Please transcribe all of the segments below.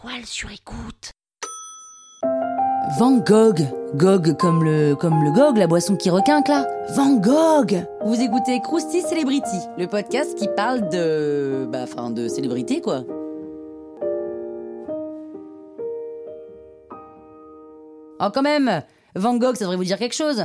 toile sur écoute. Van Gogh. Gog comme le, comme Gog, la boisson qui requinque là. Van Gogh Vous écoutez Krusty Celebrity, le podcast qui parle de. Bah, enfin, de célébrité quoi. Oh, quand même Van Gogh, ça devrait vous dire quelque chose.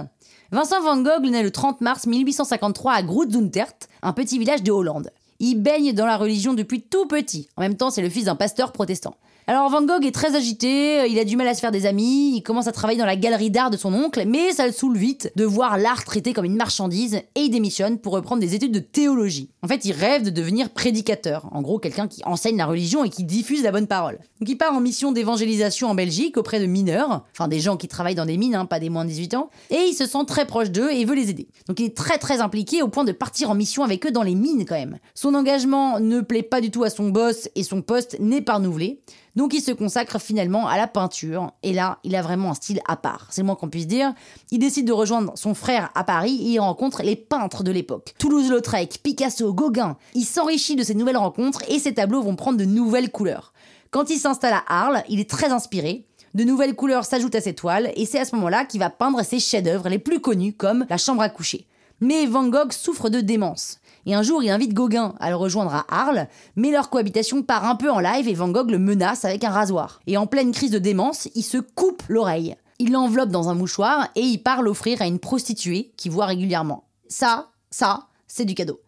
Vincent Van Gogh naît le 30 mars 1853 à Groot-Zuntert, un petit village de Hollande. Il baigne dans la religion depuis tout petit. En même temps, c'est le fils d'un pasteur protestant. Alors Van Gogh est très agité, il a du mal à se faire des amis, il commence à travailler dans la galerie d'art de son oncle, mais ça le saoule vite de voir l'art traité comme une marchandise et il démissionne pour reprendre des études de théologie. En fait, il rêve de devenir prédicateur, en gros quelqu'un qui enseigne la religion et qui diffuse la bonne parole. Donc il part en mission d'évangélisation en Belgique auprès de mineurs, enfin des gens qui travaillent dans des mines, hein, pas des moins de 18 ans, et il se sent très proche d'eux et veut les aider. Donc il est très très impliqué au point de partir en mission avec eux dans les mines quand même. Son engagement ne plaît pas du tout à son boss et son poste n'est pas renouvelé. Donc il se consacre finalement à la peinture, et là, il a vraiment un style à part, c'est le moins qu'on puisse dire. Il décide de rejoindre son frère à Paris et il rencontre les peintres de l'époque. Toulouse-Lautrec, Picasso, Gauguin. Il s'enrichit de ces nouvelles rencontres et ses tableaux vont prendre de nouvelles couleurs. Quand il s'installe à Arles, il est très inspiré. De nouvelles couleurs s'ajoutent à ses toiles, et c'est à ce moment-là qu'il va peindre ses chefs-d'œuvre les plus connus comme La Chambre à coucher. Mais Van Gogh souffre de démence. Et un jour, il invite Gauguin à le rejoindre à Arles, mais leur cohabitation part un peu en live et Van Gogh le menace avec un rasoir. Et en pleine crise de démence, il se coupe l'oreille. Il l'enveloppe dans un mouchoir et il part l'offrir à une prostituée qui voit régulièrement. Ça, ça, c'est du cadeau.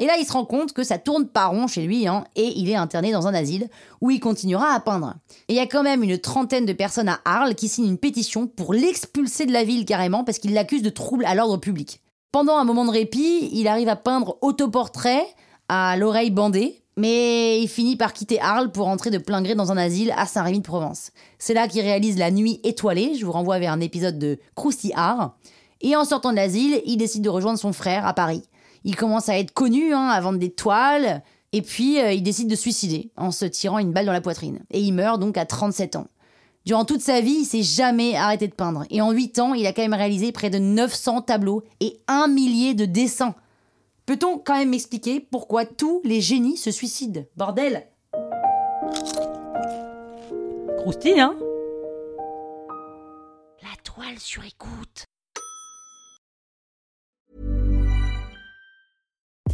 Et là, il se rend compte que ça tourne pas rond chez lui, hein, et il est interné dans un asile où il continuera à peindre. Et il y a quand même une trentaine de personnes à Arles qui signent une pétition pour l'expulser de la ville carrément parce qu'ils l'accusent de troubles à l'ordre public. Pendant un moment de répit, il arrive à peindre autoportrait à l'oreille bandée, mais il finit par quitter Arles pour entrer de plein gré dans un asile à Saint-Rémy-de-Provence. C'est là qu'il réalise La Nuit étoilée, je vous renvoie vers un épisode de Krusty Art. Et en sortant de l'asile, il décide de rejoindre son frère à Paris. Il commence à être connu, hein, à vendre des toiles, et puis euh, il décide de suicider en se tirant une balle dans la poitrine. Et il meurt donc à 37 ans. Durant toute sa vie, il s'est jamais arrêté de peindre. Et en 8 ans, il a quand même réalisé près de 900 tableaux et un millier de dessins. Peut-on quand même m'expliquer pourquoi tous les génies se suicident? Bordel Croustille, hein? La toile sur écoute.